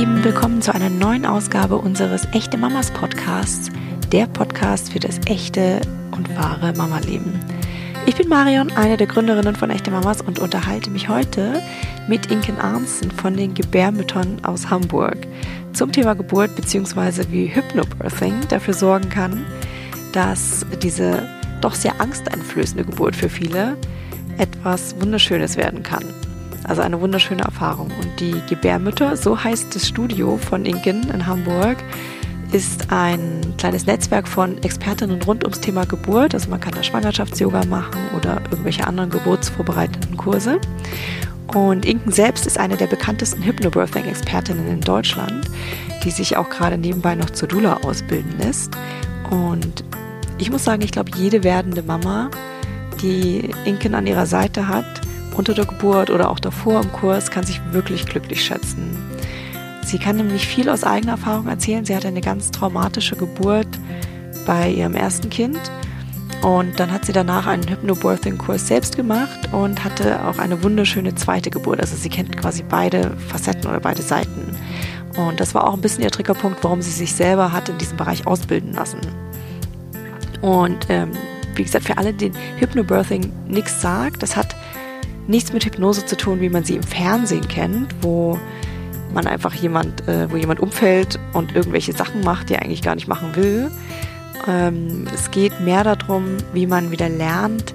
Lieben, willkommen zu einer neuen Ausgabe unseres Echte Mamas Podcasts, der Podcast für das echte und wahre Mama-Leben. Ich bin Marion, eine der Gründerinnen von Echte Mamas und unterhalte mich heute mit Inken Arnsen von den Gebärmüttern aus Hamburg zum Thema Geburt bzw. wie Hypnobirthing dafür sorgen kann, dass diese doch sehr angsteinflößende Geburt für viele etwas Wunderschönes werden kann. Also eine wunderschöne Erfahrung. Und die Gebärmütter, so heißt das Studio von Inken in Hamburg, ist ein kleines Netzwerk von Expertinnen rund ums Thema Geburt. Also man kann da Schwangerschafts-Yoga machen oder irgendwelche anderen geburtsvorbereitenden Kurse. Und Inken selbst ist eine der bekanntesten Hypnobirthing-Expertinnen in Deutschland, die sich auch gerade nebenbei noch zur Dula ausbilden lässt. Und ich muss sagen, ich glaube, jede werdende Mama, die Inken an ihrer Seite hat, unter der Geburt oder auch davor im Kurs, kann sich wirklich glücklich schätzen. Sie kann nämlich viel aus eigener Erfahrung erzählen. Sie hatte eine ganz traumatische Geburt bei ihrem ersten Kind und dann hat sie danach einen Hypnobirthing-Kurs selbst gemacht und hatte auch eine wunderschöne zweite Geburt. Also sie kennt quasi beide Facetten oder beide Seiten. Und das war auch ein bisschen ihr Triggerpunkt, warum sie sich selber hat in diesem Bereich ausbilden lassen. Und ähm, wie gesagt, für alle, denen Hypnobirthing nichts sagt, das hat nichts mit Hypnose zu tun, wie man sie im Fernsehen kennt, wo man einfach jemand, äh, wo jemand umfällt und irgendwelche Sachen macht, die er eigentlich gar nicht machen will. Ähm, es geht mehr darum, wie man wieder lernt,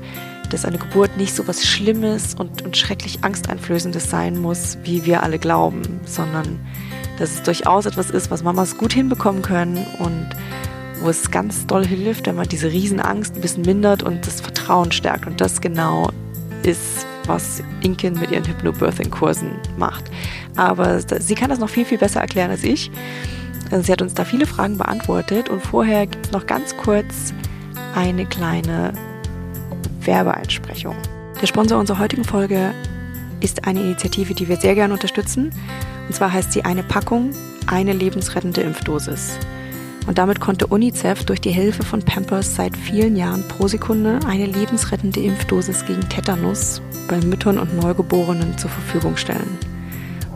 dass eine Geburt nicht so was Schlimmes und, und schrecklich Angsteinflößendes sein muss, wie wir alle glauben, sondern dass es durchaus etwas ist, was Mamas gut hinbekommen können und wo es ganz doll hilft, wenn man diese Riesenangst ein bisschen mindert und das Vertrauen stärkt. Und das genau ist, was Inken mit ihren Hypnobirthing-Kursen macht. Aber sie kann das noch viel, viel besser erklären als ich. Also sie hat uns da viele Fragen beantwortet und vorher gibt es noch ganz kurz eine kleine Werbeeinsprechung. Der Sponsor unserer heutigen Folge ist eine Initiative, die wir sehr gerne unterstützen. Und zwar heißt sie eine Packung, eine lebensrettende Impfdosis. Und damit konnte UNICEF durch die Hilfe von Pampers seit vielen Jahren pro Sekunde eine lebensrettende Impfdosis gegen Tetanus bei Müttern und Neugeborenen zur Verfügung stellen.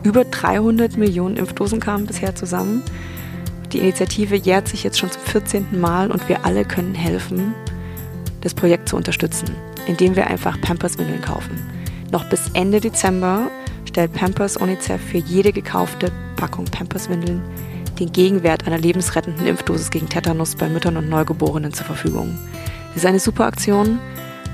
Über 300 Millionen Impfdosen kamen bisher zusammen. Die Initiative jährt sich jetzt schon zum 14. Mal und wir alle können helfen, das Projekt zu unterstützen, indem wir einfach Pampers-Windeln kaufen. Noch bis Ende Dezember stellt Pampers UNICEF für jede gekaufte Packung Pampers-Windeln den Gegenwert einer lebensrettenden Impfdosis gegen Tetanus bei Müttern und Neugeborenen zur Verfügung. Das ist eine super Aktion,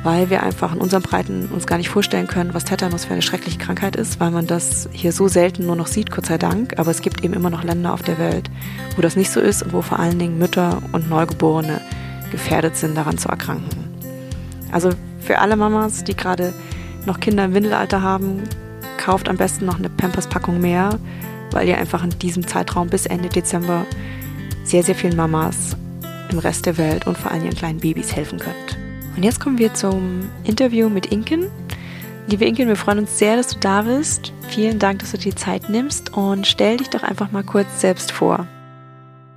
weil wir einfach in unserem Breiten uns gar nicht vorstellen können, was Tetanus für eine schreckliche Krankheit ist, weil man das hier so selten nur noch sieht, Gott sei Dank. Aber es gibt eben immer noch Länder auf der Welt, wo das nicht so ist und wo vor allen Dingen Mütter und Neugeborene gefährdet sind, daran zu erkranken. Also für alle Mamas, die gerade noch Kinder im Windelalter haben, kauft am besten noch eine Pampers-Packung mehr weil ihr einfach in diesem Zeitraum bis Ende Dezember sehr, sehr vielen Mamas im Rest der Welt und vor allem ihren kleinen Babys helfen könnt. Und jetzt kommen wir zum Interview mit Inken. Liebe Inken, wir freuen uns sehr, dass du da bist. Vielen Dank, dass du dir die Zeit nimmst und stell dich doch einfach mal kurz selbst vor.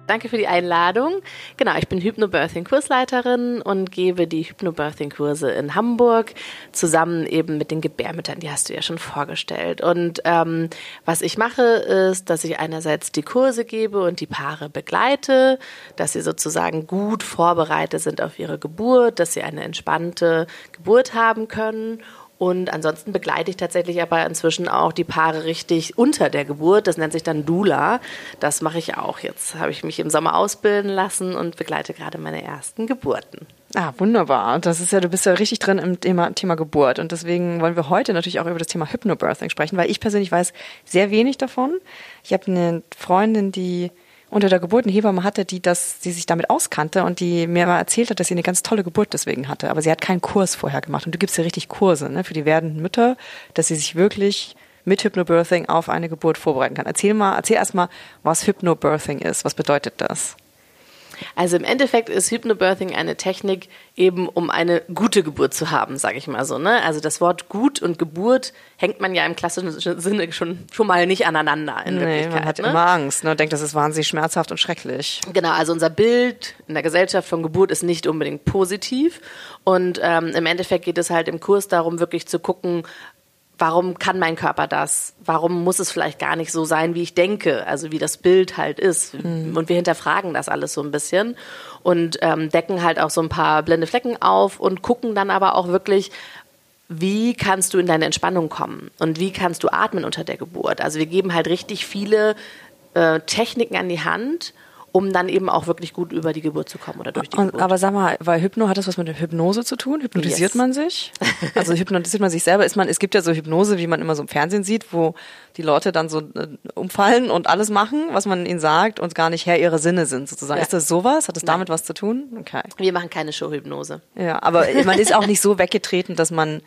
Danke für die Einladung. Genau, ich bin Hypnobirthing-Kursleiterin und gebe die Hypnobirthing-Kurse in Hamburg zusammen eben mit den Gebärmüttern, die hast du ja schon vorgestellt. Und ähm, was ich mache, ist, dass ich einerseits die Kurse gebe und die Paare begleite, dass sie sozusagen gut vorbereitet sind auf ihre Geburt, dass sie eine entspannte Geburt haben können und ansonsten begleite ich tatsächlich aber inzwischen auch die Paare richtig unter der Geburt. Das nennt sich dann Dula. Das mache ich auch. Jetzt habe ich mich im Sommer ausbilden lassen und begleite gerade meine ersten Geburten. Ah, wunderbar. Das ist ja, du bist ja richtig drin im Thema, Thema Geburt. Und deswegen wollen wir heute natürlich auch über das Thema Hypnobirthing sprechen, weil ich persönlich weiß sehr wenig davon. Ich habe eine Freundin, die unter der Geburt eine Hebamme hatte, die das, die sich damit auskannte und die mir mal erzählt hat, dass sie eine ganz tolle Geburt deswegen hatte. Aber sie hat keinen Kurs vorher gemacht. Und du gibst ja richtig Kurse ne, für die werdenden Mütter, dass sie sich wirklich mit Hypnobirthing auf eine Geburt vorbereiten kann. Erzähl mal, erzähl erst mal, was Hypnobirthing ist. Was bedeutet das? Also im Endeffekt ist Hypnobirthing eine Technik eben, um eine gute Geburt zu haben, sage ich mal so. Ne? Also das Wort gut und Geburt hängt man ja im klassischen Sinne schon, schon mal nicht aneinander in nee, Wirklichkeit. Man hat ne? immer Angst ne? und denkt, das ist wahnsinnig schmerzhaft und schrecklich. Genau, also unser Bild in der Gesellschaft von Geburt ist nicht unbedingt positiv. Und ähm, im Endeffekt geht es halt im Kurs darum, wirklich zu gucken, warum kann mein Körper das? Warum muss es vielleicht gar nicht so sein, wie ich denke? Also wie das Bild halt ist. Mhm. Und wir hinterfragen das alles so ein bisschen und ähm, decken halt auch so ein paar blinde Flecken auf und gucken dann aber auch wirklich, wie kannst du in deine Entspannung kommen und wie kannst du atmen unter der Geburt. Also wir geben halt richtig viele äh, Techniken an die Hand um dann eben auch wirklich gut über die Geburt zu kommen oder durch die und, Geburt. Aber sag mal, weil Hypno hat das was mit der Hypnose zu tun? Hypnotisiert yes. man sich? Also hypnotisiert man sich selber? Ist man, es gibt ja so Hypnose, wie man immer so im Fernsehen sieht, wo die Leute dann so äh, umfallen und alles machen, was man ihnen sagt und gar nicht Herr ihrer Sinne sind sozusagen. Ja. Ist das sowas? Hat das Nein. damit was zu tun? Okay. Wir machen keine Showhypnose. Ja, aber man ist auch nicht so weggetreten, dass man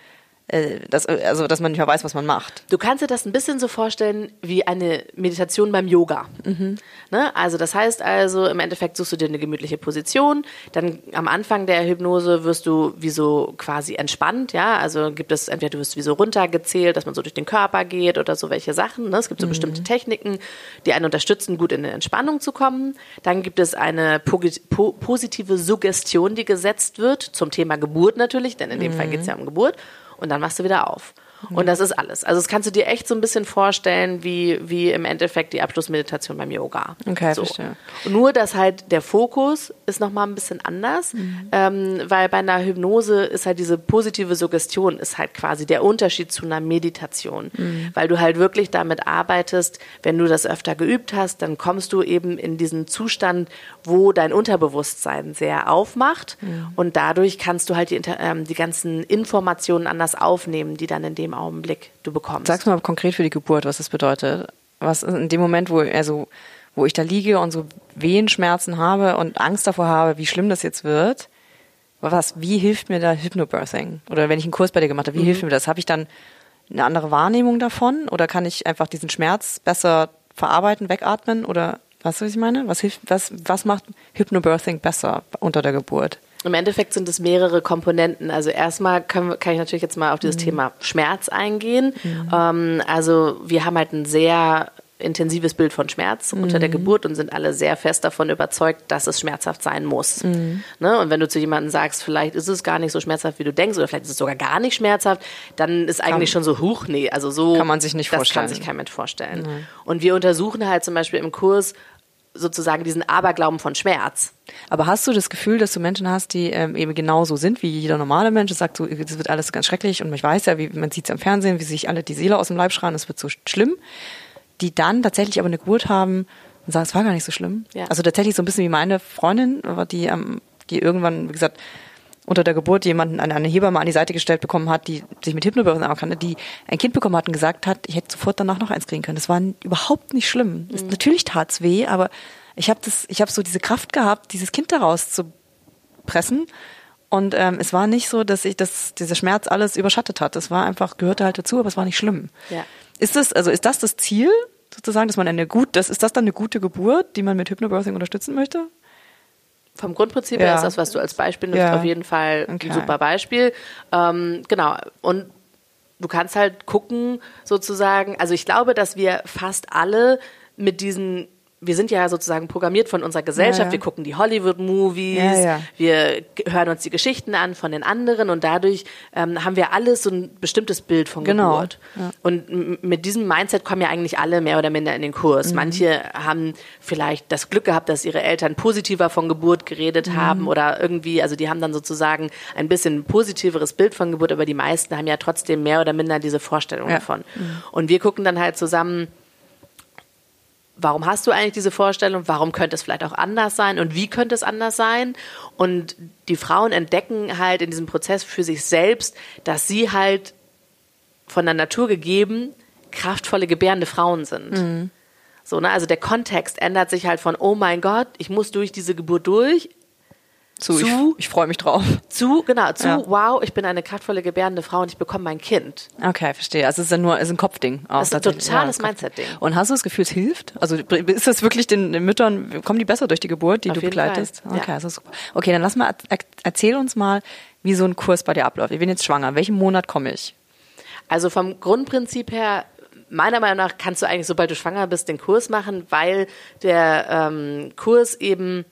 dass, also, dass man nicht mehr weiß, was man macht. Du kannst dir das ein bisschen so vorstellen wie eine Meditation beim Yoga. Mhm. Ne? Also das heißt also, im Endeffekt suchst du dir eine gemütliche Position, dann am Anfang der Hypnose wirst du wie so quasi entspannt, ja, also gibt es entweder du wirst wie so runtergezählt, dass man so durch den Körper geht oder so welche Sachen. Ne? Es gibt so mhm. bestimmte Techniken, die einen unterstützen, gut in eine Entspannung zu kommen. Dann gibt es eine po po positive Suggestion, die gesetzt wird zum Thema Geburt natürlich, denn in dem mhm. Fall geht es ja um Geburt und dann machst du wieder auf. Und das ist alles. Also das kannst du dir echt so ein bisschen vorstellen, wie, wie im Endeffekt die Abschlussmeditation beim Yoga. Okay, so. verstehe. Nur, dass halt der Fokus ist nochmal ein bisschen anders, mhm. ähm, weil bei einer Hypnose ist halt diese positive Suggestion ist halt quasi der Unterschied zu einer Meditation. Mhm. Weil du halt wirklich damit arbeitest, wenn du das öfter geübt hast, dann kommst du eben in diesen Zustand, wo dein Unterbewusstsein sehr aufmacht mhm. und dadurch kannst du halt die, ähm, die ganzen Informationen anders aufnehmen, die dann in dem Augenblick du bekommst. Sag's mal konkret für die Geburt, was das bedeutet. Was in dem Moment, wo, also, wo ich da liege und so Wehenschmerzen habe und Angst davor habe, wie schlimm das jetzt wird, was, wie hilft mir da Hypnobirthing? Oder wenn ich einen Kurs bei dir gemacht habe, wie mhm. hilft mir das? Habe ich dann eine andere Wahrnehmung davon? Oder kann ich einfach diesen Schmerz besser verarbeiten, wegatmen? Oder was, was ich meine? Was hilft, was, was macht Hypnobirthing besser unter der Geburt? Im Endeffekt sind es mehrere Komponenten. Also erstmal können, kann ich natürlich jetzt mal auf dieses mhm. Thema Schmerz eingehen. Mhm. Ähm, also wir haben halt ein sehr intensives Bild von Schmerz mhm. unter der Geburt und sind alle sehr fest davon überzeugt, dass es schmerzhaft sein muss. Mhm. Ne? Und wenn du zu jemandem sagst, vielleicht ist es gar nicht so schmerzhaft, wie du denkst, oder vielleicht ist es sogar gar nicht schmerzhaft, dann ist eigentlich kann, schon so, huch, nee, also so. Kann man sich nicht das vorstellen. Das kann sich kein Mensch vorstellen. Mhm. Und wir untersuchen halt zum Beispiel im Kurs sozusagen diesen Aberglauben von Schmerz. Aber hast du das Gefühl, dass du Menschen hast, die ähm, eben genauso sind wie jeder normale Mensch? Das sagt so, das wird alles ganz schrecklich und ich weiß ja, wie man sieht es am Fernsehen, wie sich alle die Seele aus dem Leib schreien, es wird so schlimm. Die dann tatsächlich aber eine Geburt haben und sagen, es war gar nicht so schlimm. Ja. Also tatsächlich so ein bisschen wie meine Freundin, die, ähm, die irgendwann, wie gesagt, unter der Geburt jemanden eine, Hebamme an die Seite gestellt bekommen hat, die sich mit Hypnobirthing kannte, die ein Kind bekommen hat und gesagt hat, ich hätte sofort danach noch eins kriegen können. Das war überhaupt nicht schlimm. Mhm. Natürlich tat's weh, aber ich habe das, ich habe so diese Kraft gehabt, dieses Kind daraus zu pressen. Und ähm, es war nicht so, dass ich das, dieser Schmerz alles überschattet hat. Das war einfach, gehörte halt dazu, aber es war nicht schlimm. Ja. Ist das, also ist das das Ziel, sozusagen, dass man eine gut, das, ist das dann eine gute Geburt, die man mit Hypnobirthing unterstützen möchte? Vom Grundprinzip her ist das, was du als Beispiel nimmst, ja. auf jeden Fall okay. ein super Beispiel. Ähm, genau. Und du kannst halt gucken, sozusagen, also ich glaube, dass wir fast alle mit diesen wir sind ja sozusagen programmiert von unserer Gesellschaft. Ja, ja. Wir gucken die Hollywood-Movies, ja, wir hören uns die Geschichten an von den anderen und dadurch ähm, haben wir alles so ein bestimmtes Bild von genau. Geburt. Und mit diesem Mindset kommen ja eigentlich alle mehr oder minder in den Kurs. Mhm. Manche haben vielleicht das Glück gehabt, dass ihre Eltern positiver von Geburt geredet mhm. haben oder irgendwie, also die haben dann sozusagen ein bisschen positiveres Bild von Geburt, aber die meisten haben ja trotzdem mehr oder minder diese Vorstellung davon. Mhm. Und wir gucken dann halt zusammen, warum hast du eigentlich diese Vorstellung, warum könnte es vielleicht auch anders sein und wie könnte es anders sein? Und die Frauen entdecken halt in diesem Prozess für sich selbst, dass sie halt von der Natur gegeben kraftvolle, gebärende Frauen sind. Mhm. So, ne? Also der Kontext ändert sich halt von, oh mein Gott, ich muss durch diese Geburt durch, zu, zu ich, ich freue mich drauf. Zu, genau, zu, ja. wow, ich bin eine kraftvolle, gebärende Frau und ich bekomme mein Kind. Okay, verstehe. Also es ist ja nur, es ist ein Kopfding. Auch, das ist ein totales ja, Mindset-Ding. Und hast du das Gefühl, es hilft? Also ist das wirklich den, den, Müttern, kommen die besser durch die Geburt, die Auf du begleitest? Fall. Okay, ja. also super. Okay, dann lass mal, erzähl uns mal, wie so ein Kurs bei dir abläuft. Ich bin jetzt schwanger. welchen Monat komme ich? Also vom Grundprinzip her meiner Meinung nach kannst du eigentlich, sobald du schwanger bist, den Kurs machen, weil der ähm, Kurs eben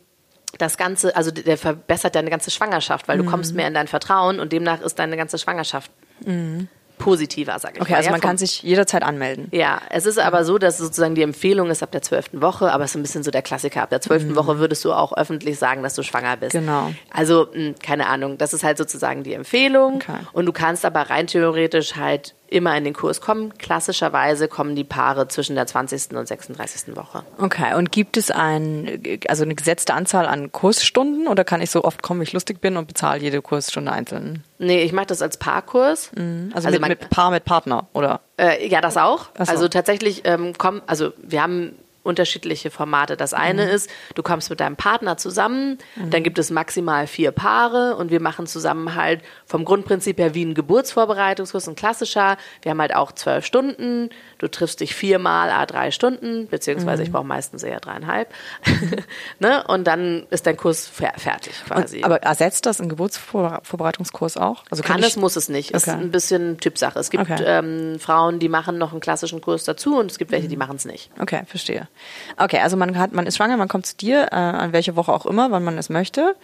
das Ganze, also der verbessert deine ganze Schwangerschaft, weil mhm. du kommst mehr in dein Vertrauen und demnach ist deine ganze Schwangerschaft mhm. positiver, sag ich Okay, mal. also ja, man kann sich jederzeit anmelden. ja, es ist aber so, dass sozusagen die Empfehlung ist ab der zwölften Woche, aber es ist ein bisschen so der Klassiker. Ab der zwölften Woche würdest du auch öffentlich sagen, dass du schwanger bist. Mhm. Genau. Also, mh, keine Ahnung, das ist halt sozusagen die Empfehlung. Okay. Und du kannst aber rein theoretisch halt immer in den Kurs kommen. Klassischerweise kommen die Paare zwischen der 20. und 36. Woche. Okay, und gibt es ein, also eine gesetzte Anzahl an Kursstunden oder kann ich so oft kommen, wie ich lustig bin und bezahle jede Kursstunde einzeln? Nee, ich mache das als Paarkurs. Also, Also mit, man- mit Paar mit Partner, oder? Äh, ja, das auch. So. Also tatsächlich ähm, kommen, also wir haben unterschiedliche Formate. Das eine Mhm. ist, du kommst mit deinem Partner zusammen, dann gibt es maximal vier Paare und wir machen zusammen halt vom Grundprinzip her wie ein Geburtsvorbereitungskurs, ein klassischer. Wir haben halt auch zwölf Stunden. Du triffst dich viermal a drei Stunden, beziehungsweise Mhm. ich brauche meistens eher dreieinhalb. ne? Und dann ist dein Kurs fer fertig quasi. Und, aber ersetzt das ein Geburtsvorbereitungskurs auch? Also Kann ich, es, muss es nicht. Ist Okay. ein bisschen Typsache. Es gibt Okay. ähm, Frauen, die machen noch einen klassischen Kurs dazu und es gibt welche, die Mhm. machen es nicht. Okay, verstehe. Okay, also man hat, man ist schwanger, man kommt zu dir, äh, an welche Woche auch immer, wann man es möchte.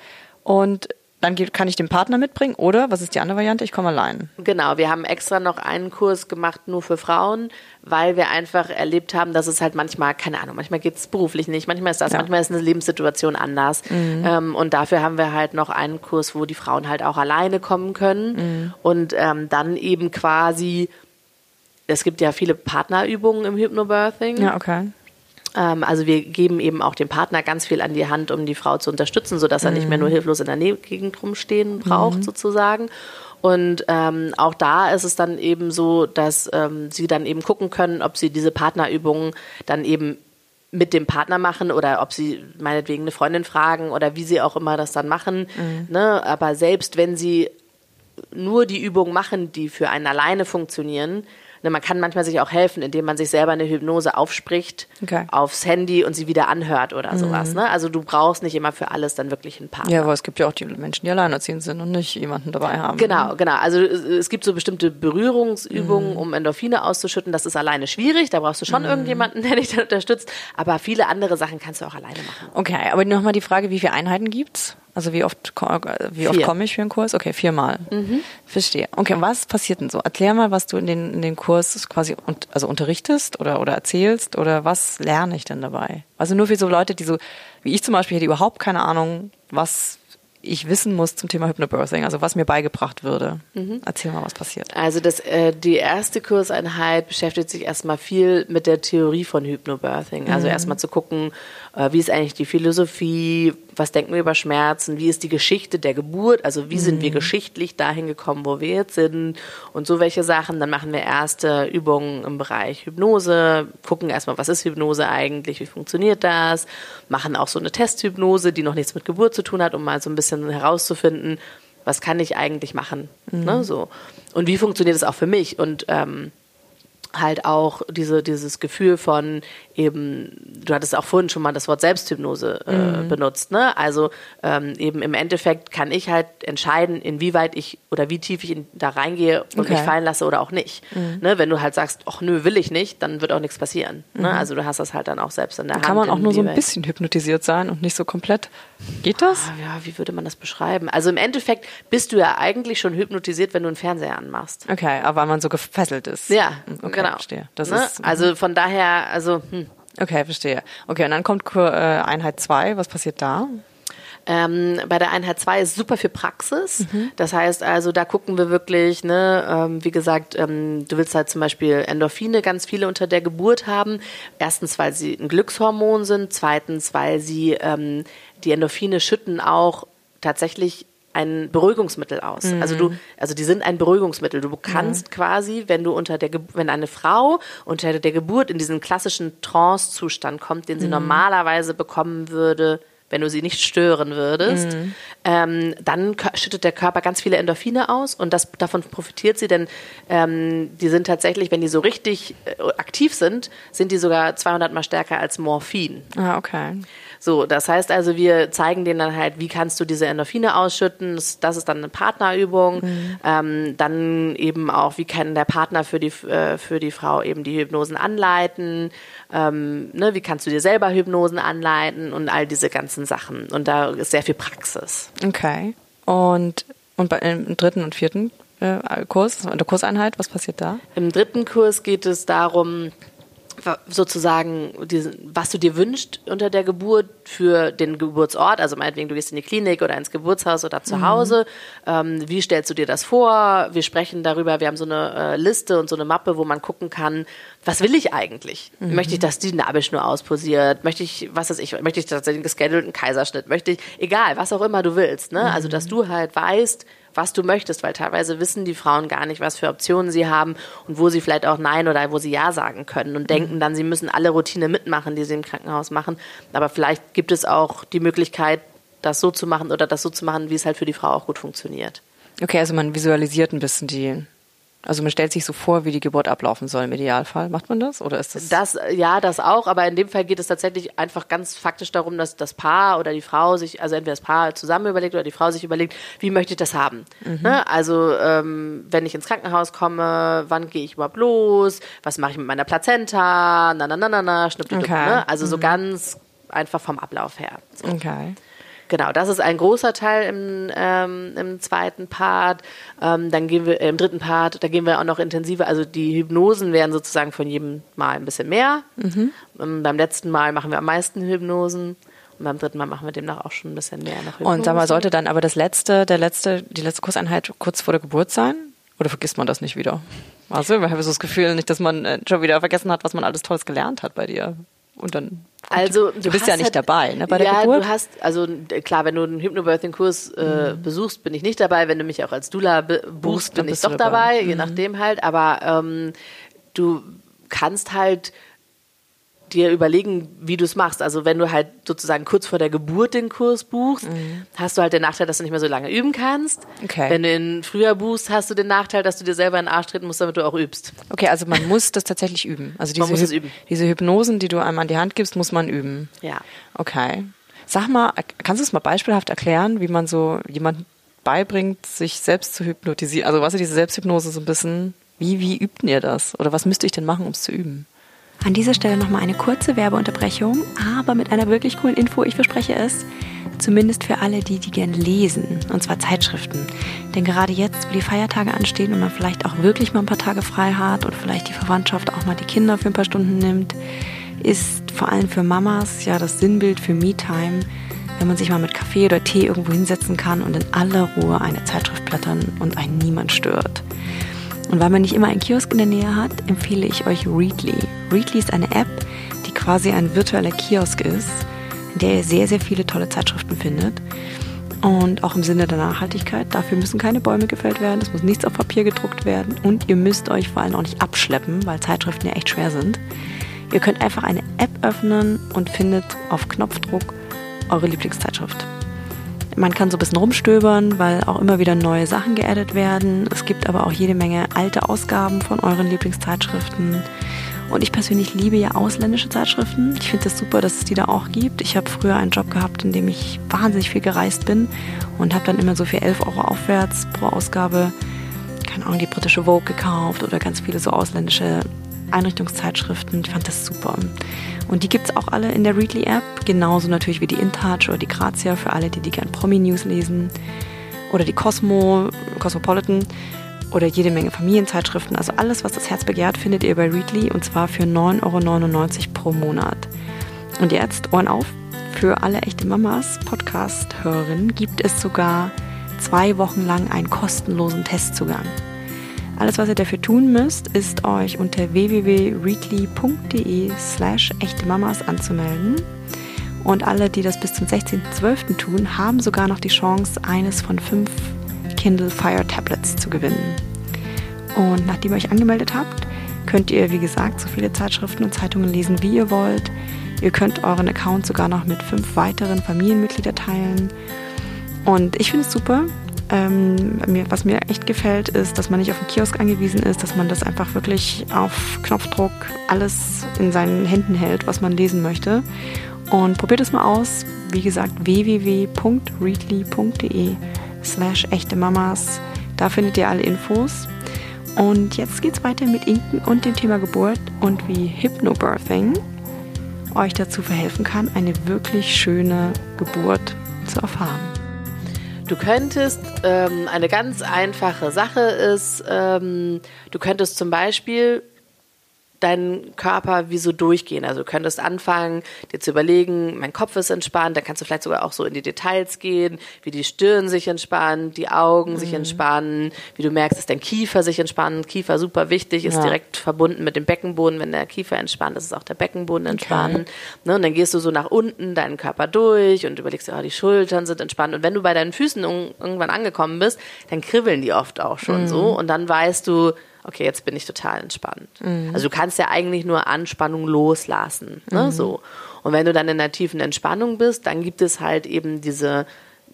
Und dann kann ich den Partner mitbringen oder, was ist die andere Variante? Ich komme allein. Genau, wir haben extra noch einen Kurs gemacht nur für Frauen, weil wir einfach erlebt haben, dass es halt manchmal, keine Ahnung, manchmal geht es beruflich nicht, manchmal ist das, Ja. manchmal ist eine Lebenssituation anders. Ähm, und dafür haben wir halt noch einen Kurs, wo die Frauen halt auch alleine kommen können und ähm, dann eben quasi, es gibt ja viele Partnerübungen im Hypnobirthing. Ja, okay. Ähm, also wir geben eben auch dem Partner ganz viel an die Hand, um die Frau zu unterstützen, sodass er nicht mehr nur hilflos in der Nähe Gegend rumstehen braucht, sozusagen. Und ähm, auch da ist es dann eben so, dass ähm, sie dann eben gucken können, ob sie diese Partnerübungen dann eben mit dem Partner machen oder ob sie meinetwegen eine Freundin fragen oder wie sie auch immer das dann machen. Ne? Aber selbst wenn sie nur die Übungen machen, die für einen alleine funktionieren. Ne, man kann manchmal sich auch helfen, indem man sich selber eine Hypnose aufspricht Okay. aufs Handy und sie wieder anhört oder sowas. Ne? Also du brauchst nicht immer für alles dann wirklich einen Partner. Ja, aber es gibt ja auch die Menschen, die alleinerziehend sind und nicht jemanden dabei haben. Genau, genau. Also es es gibt so bestimmte Berührungsübungen, um Endorphine auszuschütten. Das ist alleine schwierig. Da brauchst du schon irgendjemanden, der dich dann unterstützt. Aber viele andere Sachen kannst du auch alleine machen. Okay, aber nochmal die Frage, wie viele Einheiten gibt's? Also wie oft, äh, wie oft Vier. komme ich für einen Kurs? Okay, viermal. Verstehe. Okay, und was passiert denn so? Erklär mal, was du in den, in den Kurs quasi und, also unterrichtest oder, oder erzählst oder was lerne ich denn dabei? Also nur für so Leute, die so, wie ich zum Beispiel, hätte überhaupt keine Ahnung, was ich wissen muss zum Thema Hypnobirthing, also was mir beigebracht würde. Erzähl mal, was passiert. Also das, äh, die erste Kurseinheit beschäftigt sich erstmal viel mit der Theorie von Hypnobirthing. Also erstmal zu gucken, äh, wie ist eigentlich die Philosophie, was denken wir über Schmerzen, wie ist die Geschichte der Geburt, also wie sind wir geschichtlich dahin gekommen, wo wir jetzt sind? Und so welche Sachen. Dann machen wir erste Übungen im Bereich Hypnose, gucken erstmal, was ist Hypnose eigentlich, wie funktioniert das, machen auch so eine Testhypnose, die noch nichts mit Geburt zu tun hat, um mal so ein bisschen herauszufinden, was kann ich eigentlich machen, ne, so. Und wie funktioniert es auch für mich? Und ähm, halt auch diese, dieses Gefühl von eben, du hattest auch vorhin schon mal das Wort Selbsthypnose äh, Mhm. benutzt, ne? Also ähm, eben im Endeffekt kann ich halt entscheiden, inwieweit ich oder wie tief ich in, da reingehe und Okay. Mhm. mich fallen lasse oder auch nicht. Ne? Wenn du halt sagst, ach nö, will ich nicht, dann wird auch nichts passieren. Ne? Also du hast das halt dann auch selbst in der Hand. Mhm. Kann man auch nur so ein bisschen hypnotisiert sein und nicht so komplett. Geht das? Ah, Ja, wie würde man das beschreiben? Also im Endeffekt bist du ja eigentlich schon hypnotisiert, wenn du einen Fernseher anmachst. Okay, aber weil man so gefesselt ist. Ja, okay, genau. Verstehe. Das ne? ist, also von daher, also hm. Okay, verstehe. Okay, und dann kommt äh, Einheit 2. Was passiert da? Ähm, bei der Einheit 2 ist super viel Praxis. Mhm. Das heißt also, da gucken wir wirklich, ne, ähm, wie gesagt, ähm, du willst halt zum Beispiel Endorphine ganz viele unter der Geburt haben. Erstens, weil sie ein Glückshormon sind. Zweitens, weil sie ähm, die Endorphine schütten auch tatsächlich ein Beruhigungsmittel aus. Also du, also die sind ein Beruhigungsmittel. Du kannst quasi, wenn du unter der, wenn eine Frau unter der Geburt in diesen klassischen Trance-Zustand kommt, den sie normalerweise bekommen würde, wenn du sie nicht stören würdest, ähm, dann schüttet der Körper ganz viele Endorphine aus und das, davon profitiert sie, denn ähm, die sind tatsächlich, wenn die so richtig äh, aktiv sind, sind die sogar 200 mal stärker als Morphin. Ah, okay. So, das heißt also, wir zeigen denen dann halt, wie kannst du diese Endorphine ausschütten. Das, ist dann eine Partnerübung. Ähm, dann eben auch, wie kann der Partner für die, äh, für die Frau eben die Hypnosen anleiten. Ähm, ne, wie kannst du dir selber Hypnosen anleiten und all diese ganzen Sachen. Und da ist sehr viel Praxis. Okay. Und, und bei, im dritten und vierten äh, Kurs, in der Kurseinheit? Was passiert da? Im dritten Kurs geht es darum, sozusagen, was du dir wünschst unter der Geburt für den Geburtsort, also meinetwegen, du gehst in die Klinik oder ins Geburtshaus oder zu mhm. Hause. Ähm, wie stellst du dir das vor? Wir sprechen darüber, wir haben so eine äh, Liste und so eine Mappe, wo man gucken kann, was will ich eigentlich? Mhm. Möchte ich, dass die Nabelschnur ausposiert? Möchte ich, was weiß ich, möchte ich tatsächlich einen geschedulten Kaiserschnitt? Möchte ich, egal, was auch immer du willst, ne? Mhm. Also, dass du halt weißt, was du möchtest, weil teilweise wissen die Frauen gar nicht, was für Optionen sie haben und wo sie vielleicht auch Nein oder wo sie Ja sagen können und denken dann, sie müssen alle Routine mitmachen, die sie im Krankenhaus machen. Aber vielleicht gibt es auch die Möglichkeit, das so zu machen oder das so zu machen, wie es halt für die Frau auch gut funktioniert. Okay, also man visualisiert ein bisschen die also man stellt sich so vor, wie die Geburt ablaufen soll im Idealfall. Macht man das oder ist das? Das ja, das auch. Aber in dem Fall geht es tatsächlich einfach ganz faktisch darum, dass das Paar oder die Frau sich, also entweder das Paar zusammen überlegt oder die Frau sich überlegt, wie möchte ich das haben. Mhm. Ne? Also ähm, wenn ich ins Krankenhaus komme, wann gehe ich überhaupt los? Was mache ich mit meiner Plazenta? Na na na na na. Schnipp, okay. ne? Also mhm. so ganz einfach vom Ablauf her. So. Okay. Genau, das ist ein großer Teil im, ähm, im zweiten Part. Ähm, dann gehen wir äh, im dritten Part, da gehen wir auch noch intensiver. Also die Hypnosen werden sozusagen von jedem Mal ein bisschen mehr. Mhm. Ähm, beim letzten Mal machen wir am meisten Hypnosen. Und beim dritten Mal machen wir demnach auch schon ein bisschen mehr nach Hypnosen. Und sag mal, sollte dann aber das letzte, der letzte, die letzte Kurseinheit kurz vor der Geburt sein? Oder vergisst man das nicht wieder? Also, ich habe so das Gefühl, nicht, dass man äh, schon wieder vergessen hat, was man alles Tolles gelernt hat bei dir. Und dann also du, du bist ja nicht halt, dabei ne, bei der ja, Geburt. du hast also klar, wenn du einen Hypnobirthing-Kurs äh, mhm. besuchst, bin ich nicht dabei. Wenn du mich auch als Dula buchst, bin ich doch dabei, dabei. Mhm. je nachdem halt. Aber ähm, du kannst halt dir überlegen, wie du es machst. Also wenn du halt sozusagen kurz vor der Geburt den Kurs buchst, mhm. hast du halt den Nachteil, dass du nicht mehr so lange üben kannst. Okay. Wenn du ihn früher buchst, hast du den Nachteil, dass du dir selber in den Arsch treten musst, damit du auch übst. Okay, also man muss das tatsächlich üben. Also diese, man muss es üben. diese Hypnosen, die du einem an die Hand gibst, muss man üben. Ja. Okay. Sag mal, kannst du es mal beispielhaft erklären, wie man so jemand beibringt, sich selbst zu hypnotisieren? Also was ist diese Selbsthypnose so ein bisschen? Wie, wie übt ihr das? Oder was müsste ich denn machen, um es zu üben? An dieser Stelle nochmal eine kurze Werbeunterbrechung, aber mit einer wirklich coolen Info, ich verspreche es. Zumindest für alle, die, die gern lesen, und zwar Zeitschriften. Denn gerade jetzt, wo die Feiertage anstehen und man vielleicht auch wirklich mal ein paar Tage frei hat oder vielleicht die Verwandtschaft auch mal die Kinder für ein paar Stunden nimmt, ist vor allem für Mamas ja das Sinnbild für Me-Time, wenn man sich mal mit Kaffee oder Tee irgendwo hinsetzen kann und in aller Ruhe eine Zeitschrift blättern und einen niemand stört. Und weil man nicht immer einen Kiosk in der Nähe hat, empfehle ich euch Readly. Readly ist eine App, die quasi ein virtueller Kiosk ist, in der ihr sehr, sehr viele tolle Zeitschriften findet. Und auch im Sinne der Nachhaltigkeit. Dafür müssen keine Bäume gefällt werden, es muss nichts auf Papier gedruckt werden und ihr müsst euch vor allem auch nicht abschleppen, weil Zeitschriften ja echt schwer sind. Ihr könnt einfach eine App öffnen und findet auf Knopfdruck eure Lieblingszeitschrift. Man kann so ein bisschen rumstöbern, weil auch immer wieder neue Sachen geaddet werden. Es gibt aber auch jede Menge alte Ausgaben von euren Lieblingszeitschriften. Und ich persönlich liebe ja ausländische Zeitschriften. Ich finde es das super, dass es die da auch gibt. Ich habe früher einen Job gehabt, in dem ich wahnsinnig viel gereist bin und habe dann immer so für 11 Euro aufwärts pro Ausgabe, keine Ahnung, die britische Vogue gekauft oder ganz viele so ausländische Einrichtungszeitschriften. Ich fand das super. Und die gibt es auch alle in der Readly-App, genauso natürlich wie die InTouch oder die Grazia für alle, die die gern Promi-News lesen. Oder die Cosmo, Cosmopolitan oder jede Menge Familienzeitschriften. Also alles, was das Herz begehrt, findet ihr bei Readly und zwar für 9,99 Euro pro Monat. Und jetzt Ohren auf, für alle echte Mamas Podcast-Hörerinnen gibt es sogar zwei Wochen lang einen kostenlosen Testzugang. Alles, was ihr dafür tun müsst, ist euch unter www.readly.de slash echte Mamas anzumelden. Und alle, die das bis zum 16.12. tun, haben sogar noch die Chance, eines von fünf Kindle Fire Tablets zu gewinnen. Und nachdem ihr euch angemeldet habt, könnt ihr, wie gesagt, so viele Zeitschriften und Zeitungen lesen, wie ihr wollt. Ihr könnt euren Account sogar noch mit fünf weiteren Familienmitgliedern teilen. Und ich finde es super. Ähm, was mir echt gefällt, ist, dass man nicht auf den Kiosk angewiesen ist, dass man das einfach wirklich auf Knopfdruck alles in seinen Händen hält, was man lesen möchte. Und probiert es mal aus. Wie gesagt, www.readly.de slash echte Mamas. Da findet ihr alle Infos. Und jetzt geht's weiter mit Inken und dem Thema Geburt und wie Hypnobirthing euch dazu verhelfen kann, eine wirklich schöne Geburt zu erfahren. Du könntest, ähm, eine ganz einfache Sache ist, ähm, du könntest zum Beispiel deinen Körper wie so durchgehen. Also du könntest anfangen, dir zu überlegen, mein Kopf ist entspannt, da kannst du vielleicht sogar auch so in die Details gehen, wie die Stirn sich entspannt, die Augen mhm. sich entspannen, wie du merkst, dass dein Kiefer sich entspannt. Kiefer super wichtig, ist ja. direkt verbunden mit dem Beckenboden. Wenn der Kiefer entspannt ist, ist auch der Beckenboden entspannt. Okay. Ne, und dann gehst du so nach unten deinen Körper durch und überlegst, oh, die Schultern sind entspannt. Und wenn du bei deinen Füßen irgendwann angekommen bist, dann kribbeln die oft auch schon mhm. so. Und dann weißt du, okay, jetzt bin ich total entspannt. Mhm. Also du kannst ja eigentlich nur Anspannung loslassen, ne, mhm. so. Und wenn du dann in der tiefen Entspannung bist, dann gibt es halt eben diese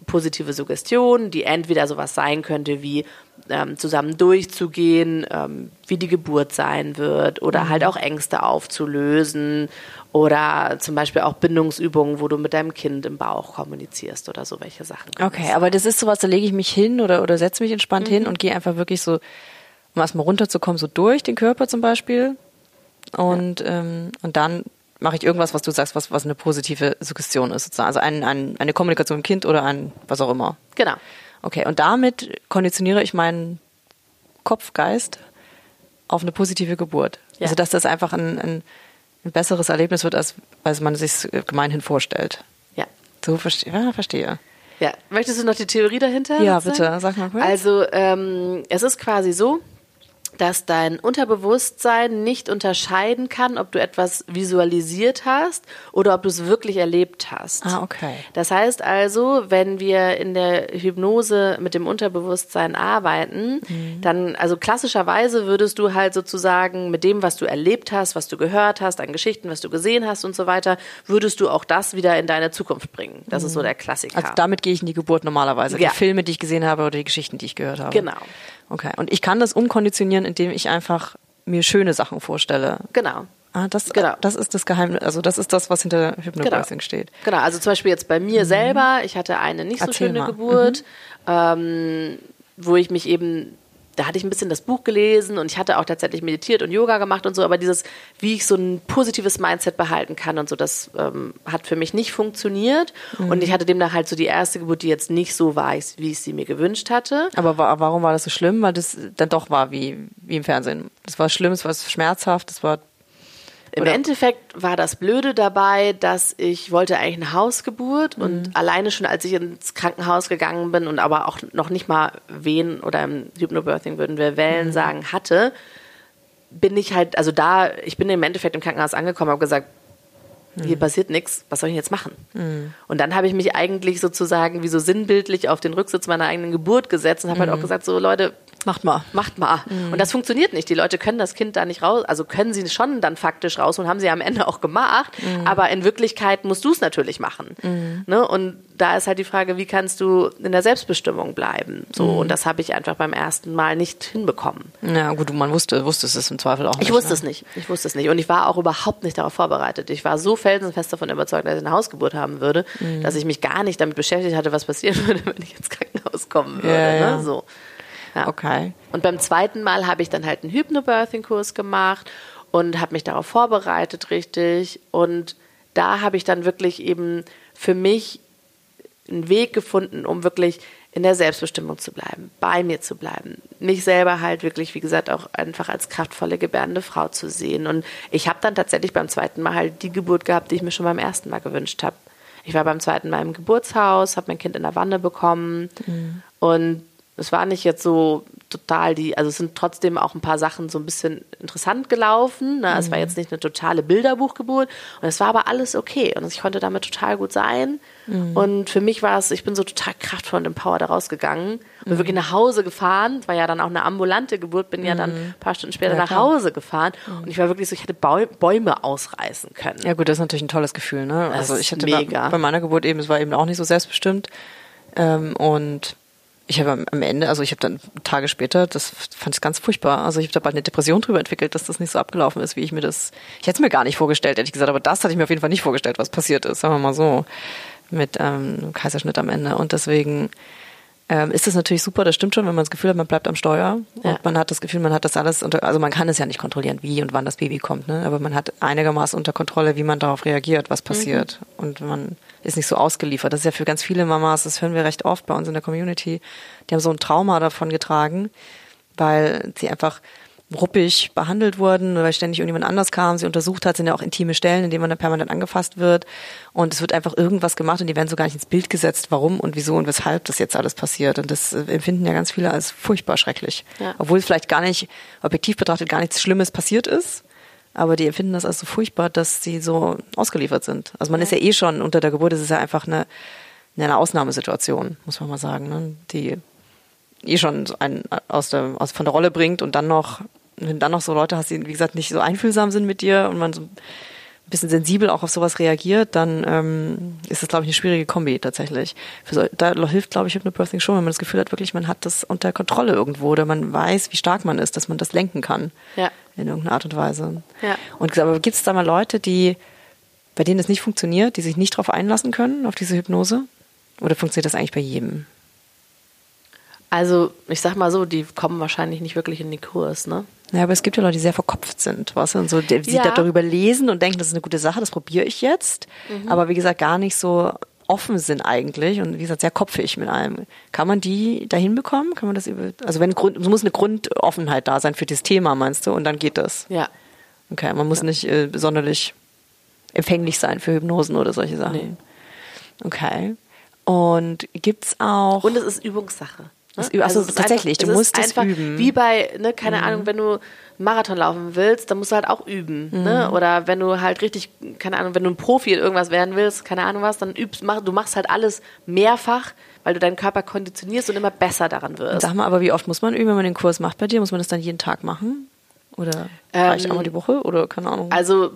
positive Suggestion, die entweder sowas sein könnte wie ähm, zusammen durchzugehen, ähm, wie die Geburt sein wird oder mhm. halt auch Ängste aufzulösen oder zum Beispiel auch Bindungsübungen, wo du mit deinem Kind im Bauch kommunizierst oder so welche Sachen. Okay, aber das ist sowas, da lege ich mich hin oder, oder setze mich entspannt mhm. hin und gehe einfach wirklich so um erstmal runterzukommen, so durch den Körper zum Beispiel. Und, ja. ähm, und dann mache ich irgendwas, was du sagst, was, was eine positive Suggestion ist, sozusagen. Also ein, ein, eine Kommunikation mit dem Kind oder ein was auch immer. Genau. Okay, und damit konditioniere ich meinen Kopfgeist auf eine positive Geburt. Ja. Also dass das einfach ein, ein, ein besseres Erlebnis wird, als, als man sich gemeinhin vorstellt. Ja. So verstehe. Ja, verstehe. Ja, möchtest du noch die Theorie dahinter? Ja, bitte, sag mal kurz. Also ähm, es ist quasi so, dass dein Unterbewusstsein nicht unterscheiden kann, ob du etwas visualisiert hast oder ob du es wirklich erlebt hast. Ah, okay. Das heißt also, wenn wir in der Hypnose mit dem Unterbewusstsein arbeiten, mhm. dann, also klassischerweise würdest du halt sozusagen mit dem, was du erlebt hast, was du gehört hast, an Geschichten, was du gesehen hast und so weiter, würdest du auch das wieder in deine Zukunft bringen. Das mhm. ist so mhm. der Klassiker. Also damit gehe ich in die Geburt normalerweise. Ja. Die Filme, die ich gesehen habe oder die Geschichten, die ich gehört habe. Genau. Okay. Und ich kann das umkonditionieren, indem ich einfach mir schöne Sachen vorstelle. Genau. Ah, das, genau. das ist das Geheimnis, also das ist das, was hinter Hypnobirthing genau. steht. Genau, also zum Beispiel jetzt bei mir mhm. selber, ich hatte eine nicht Erzähl so schöne mal. Geburt, mhm. ähm, wo ich mich eben da hatte ich ein bisschen das Buch gelesen und ich hatte auch tatsächlich meditiert und Yoga gemacht und so, aber dieses, wie ich so ein positives Mindset behalten kann und so, das ähm, hat für mich nicht funktioniert. Mhm. Und ich hatte demnach halt so die erste Geburt, die jetzt nicht so war, wie ich sie mir gewünscht hatte. Aber warum war das so schlimm? Weil das dann doch war wie, wie im Fernsehen. Das war schlimm, es war schmerzhaft, es war im Oder? Endeffekt war das Blöde dabei, dass ich wollte eigentlich eine Hausgeburt mhm. und alleine schon als ich ins Krankenhaus gegangen bin und aber auch noch nicht mal Wehen oder im Hypnobirthing würden wir Wellen mhm. sagen hatte, bin ich halt, also da, ich bin im Endeffekt im Krankenhaus angekommen, habe gesagt, hier mhm. passiert nichts, was soll ich jetzt machen? Mhm. Und dann habe ich mich eigentlich sozusagen wie so sinnbildlich auf den Rücksitz meiner eigenen Geburt gesetzt und habe mhm. halt auch gesagt, so Leute, Macht mal. Macht mal. Mhm. Und das funktioniert nicht. Die Leute können das Kind da nicht raus, also können sie schon dann faktisch raus und haben sie am Ende auch gemacht. Mhm. Aber in Wirklichkeit musst du es natürlich machen. Mhm. Ne? Und da ist halt die Frage, wie kannst du in der Selbstbestimmung bleiben? So, mhm. und das habe ich einfach beim ersten Mal nicht hinbekommen. Ja, gut, man wusste, wusste es im Zweifel auch nicht. Ich wusste ne? es nicht. Ich wusste es nicht. Und ich war auch überhaupt nicht darauf vorbereitet. Ich war so felsenfest davon überzeugt, dass ich eine Hausgeburt haben würde, mhm. dass ich mich gar nicht damit beschäftigt hatte, was passieren würde, wenn ich ins Krankenhaus kommen würde. Ja, ja. Ne? So. Ja. Okay. Und beim zweiten Mal habe ich dann halt einen Hypnobirthing-Kurs gemacht und habe mich darauf vorbereitet richtig. Und da habe ich dann wirklich eben für mich einen Weg gefunden, um wirklich in der Selbstbestimmung zu bleiben, bei mir zu bleiben, mich selber halt wirklich, wie gesagt, auch einfach als kraftvolle, gebärende Frau zu sehen. Und ich habe dann tatsächlich beim zweiten Mal halt die Geburt gehabt, die ich mir schon beim ersten Mal gewünscht habe. Ich war beim zweiten Mal im Geburtshaus, habe mein Kind in der Wanne bekommen mhm. und es war nicht jetzt so total die, also es sind trotzdem auch ein paar Sachen so ein bisschen interessant gelaufen. Ne? Mhm. Es war mhm. jetzt nicht eine totale Bilderbuchgeburt und es war aber alles okay und ich konnte damit total gut sein. Mhm. Und für mich war es, ich bin so total kraftvoll und empowered rausgegangen. Bin mhm. wirklich nach Hause gefahren, war ja dann auch eine ambulante Geburt, bin ja dann mhm. ein paar Stunden später ja, nach Hause gefahren und ich war wirklich so, ich hätte Bäume ausreißen können. Ja gut, das ist natürlich ein tolles Gefühl. Ne? also ich hatte mega. Bei, bei meiner Geburt eben, es war eben auch nicht so selbstbestimmt ähm, und ich habe am Ende, also ich habe dann Tage später, das fand ich ganz furchtbar. Also ich habe da bald eine Depression drüber entwickelt, dass das nicht so abgelaufen ist, wie ich mir das. Ich hätte es mir gar nicht vorgestellt, ehrlich gesagt, aber das hatte ich mir auf jeden Fall nicht vorgestellt, was passiert ist, sagen wir mal so. Mit ähm, Kaiserschnitt am Ende. Und deswegen ähm, ist das natürlich super, das stimmt schon, wenn man das Gefühl hat, man bleibt am Steuer ja. und man hat das Gefühl, man hat das alles unter, also man kann es ja nicht kontrollieren, wie und wann das Baby kommt, ne? aber man hat einigermaßen unter Kontrolle, wie man darauf reagiert, was passiert mhm. und man ist nicht so ausgeliefert. Das ist ja für ganz viele Mamas, das hören wir recht oft bei uns in der Community, die haben so ein Trauma davon getragen, weil sie einfach ruppig behandelt wurden, weil ständig irgendjemand anders kam, sie untersucht hat, sind ja auch intime Stellen, in denen man dann permanent angefasst wird. Und es wird einfach irgendwas gemacht und die werden so gar nicht ins Bild gesetzt, warum und wieso und weshalb das jetzt alles passiert. Und das äh, empfinden ja ganz viele als furchtbar schrecklich. Ja. Obwohl es vielleicht gar nicht, objektiv betrachtet, gar nichts Schlimmes passiert ist. Aber die empfinden das als so furchtbar, dass sie so ausgeliefert sind. Also man ja. ist ja eh schon unter der Geburt, es ist ja einfach eine, eine Ausnahmesituation, muss man mal sagen, ne? die eh schon einen aus der, aus, von der Rolle bringt und dann noch wenn du dann noch so Leute hast, die, wie gesagt, nicht so einfühlsam sind mit dir und man so ein bisschen sensibel auch auf sowas reagiert, dann ähm, ist das, glaube ich, eine schwierige Kombi tatsächlich. So, da hilft, glaube ich, Hypnobirthing schon, wenn man das Gefühl hat, wirklich, man hat das unter Kontrolle irgendwo oder man weiß, wie stark man ist, dass man das lenken kann. Ja. In irgendeiner Art und Weise. Ja. Und aber gibt es da mal Leute, die, bei denen das nicht funktioniert, die sich nicht darauf einlassen können, auf diese Hypnose? Oder funktioniert das eigentlich bei jedem? Also, ich sag mal so, die kommen wahrscheinlich nicht wirklich in den Kurs, ne? Ja, aber es gibt ja Leute, die sehr verkopft sind, was und so, die, die ja. darüber lesen und denken, das ist eine gute Sache, das probiere ich jetzt. Mhm. Aber wie gesagt, gar nicht so offen sind eigentlich und wie gesagt, sehr kopfig mit allem. Kann man die dahin bekommen? Kann man das über, also wenn Grund, es muss eine Grundoffenheit da sein für das Thema, meinst du? Und dann geht das. Ja. Okay, man muss ja. nicht äh, sonderlich empfänglich sein für Hypnosen oder solche Sachen. Nee. Okay. Und gibt's auch. Und es ist Übungssache. Ne? Also, also tatsächlich, einfach, du musst es üben. Wie bei, ne, keine mhm. Ahnung, wenn du Marathon laufen willst, dann musst du halt auch üben. Ne? Mhm. Ne? Oder wenn du halt richtig, keine Ahnung, wenn du ein Profi in irgendwas werden willst, keine Ahnung was, dann übst, mach, du machst halt alles mehrfach, weil du deinen Körper konditionierst und immer besser daran wirst. Sag mal, aber wie oft muss man üben, wenn man den Kurs macht bei dir? Muss man das dann jeden Tag machen? Oder ähm, reicht einmal die Woche? Oder keine Ahnung? Also